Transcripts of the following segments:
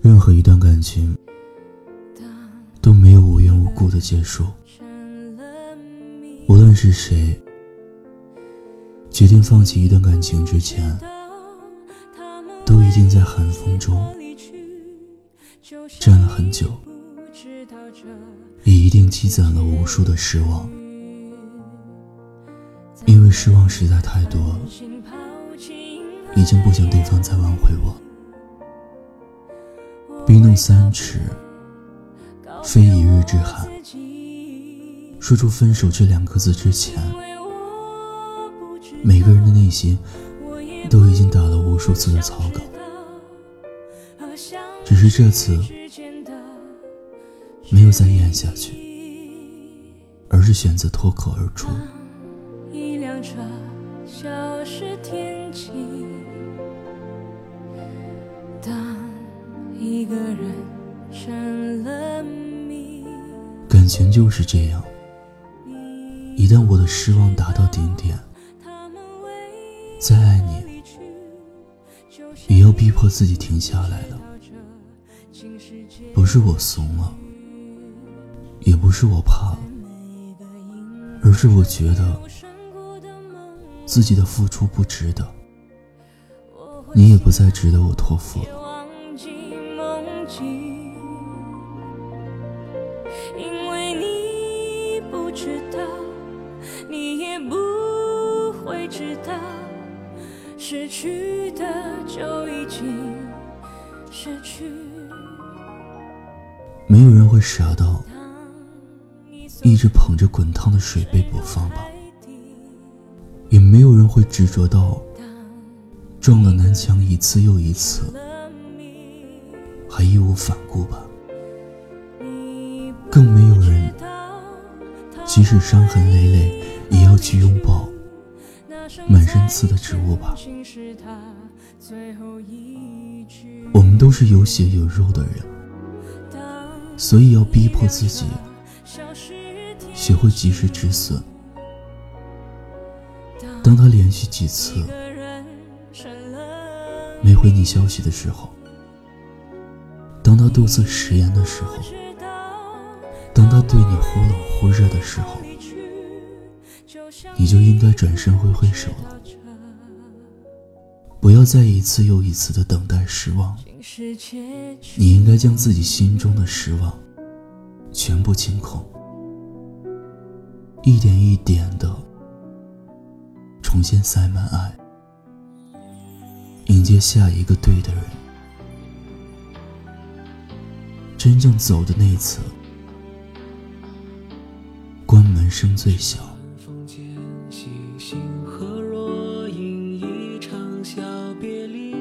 任何一段感情都没有无缘无故的结束。无论是谁决定放弃一段感情之前，都一定在寒风中，站了很久，也一定积攒了无数的失望。因为失望实在太多，心抛弃已经不想对方再挽回我。冰冻三尺，非一日之寒。说出分手这两个字之前，每个人的内心都已经打了无数次的草稿，只是这次没有再咽下去，而是选择脱口而出。一辆车消失天际，当一个人成了谜，感情就是这样，一旦我的失望达到顶点，再爱你，也要逼迫自己停下来了。不是我怂了，也不是我怕而是我觉得自己的付出不值得，你也不再值得我托付了。别忘记梦境，因为你不知道，你也不会知道，失去的就已经失去。没有人会傻到一直捧着滚烫的水杯不放吧，也没有人会执着到撞了南墙一次又一次，还义无反顾吧。更没有人，即使伤痕累累，也要去拥抱满身刺的植物吧。我们都是有血有肉的人，所以要逼迫自己学会及时止损。当他连续几次没回你消息的时候，当他多次食言的时候，当他对你忽冷忽热的时候，你就应该转身挥挥手了，不要再一次又一次的等待失望。你应该将自己心中的失望全部清空，一点一点的重新塞满爱，迎接下一个对的人。真正走的那一次，关门声最小。风间星星和若隐，一场小别离。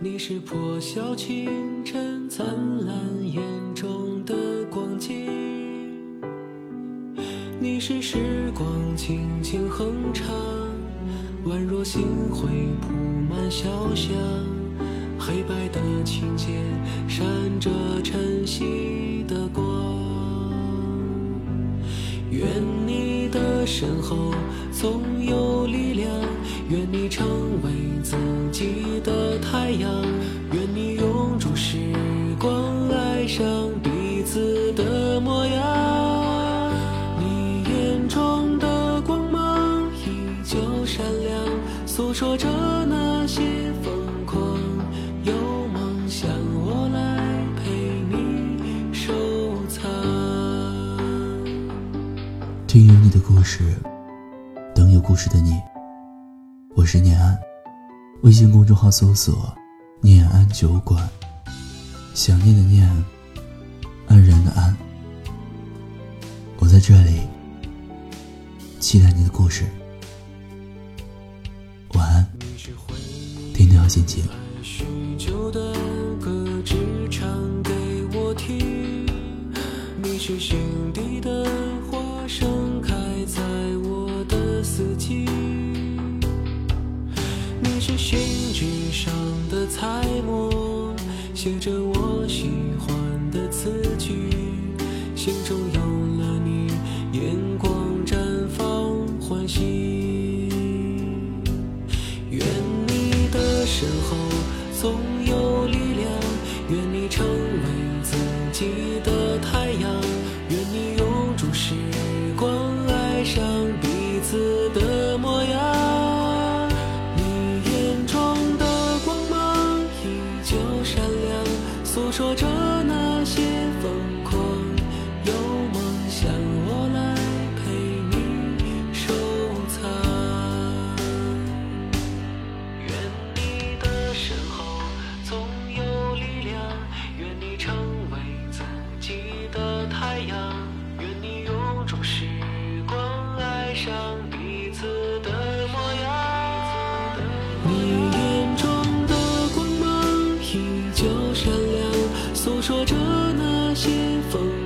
你是破晓清晨灿烂眼中你是时光轻轻哼唱，宛若星辉铺满小巷。黑白的琴键闪着晨曦的光。愿你的身后总有力量，愿你成为自己的太阳，愿你故事，等有故事的你。我是念安，微信公众号搜索“念安酒馆”，想念的念，安然的安。我在这里，期待你的故事。晚安，听得好心情。是心底的四季。你是信纸上的彩墨，写着我喜欢，就闪亮，诉说着那些风。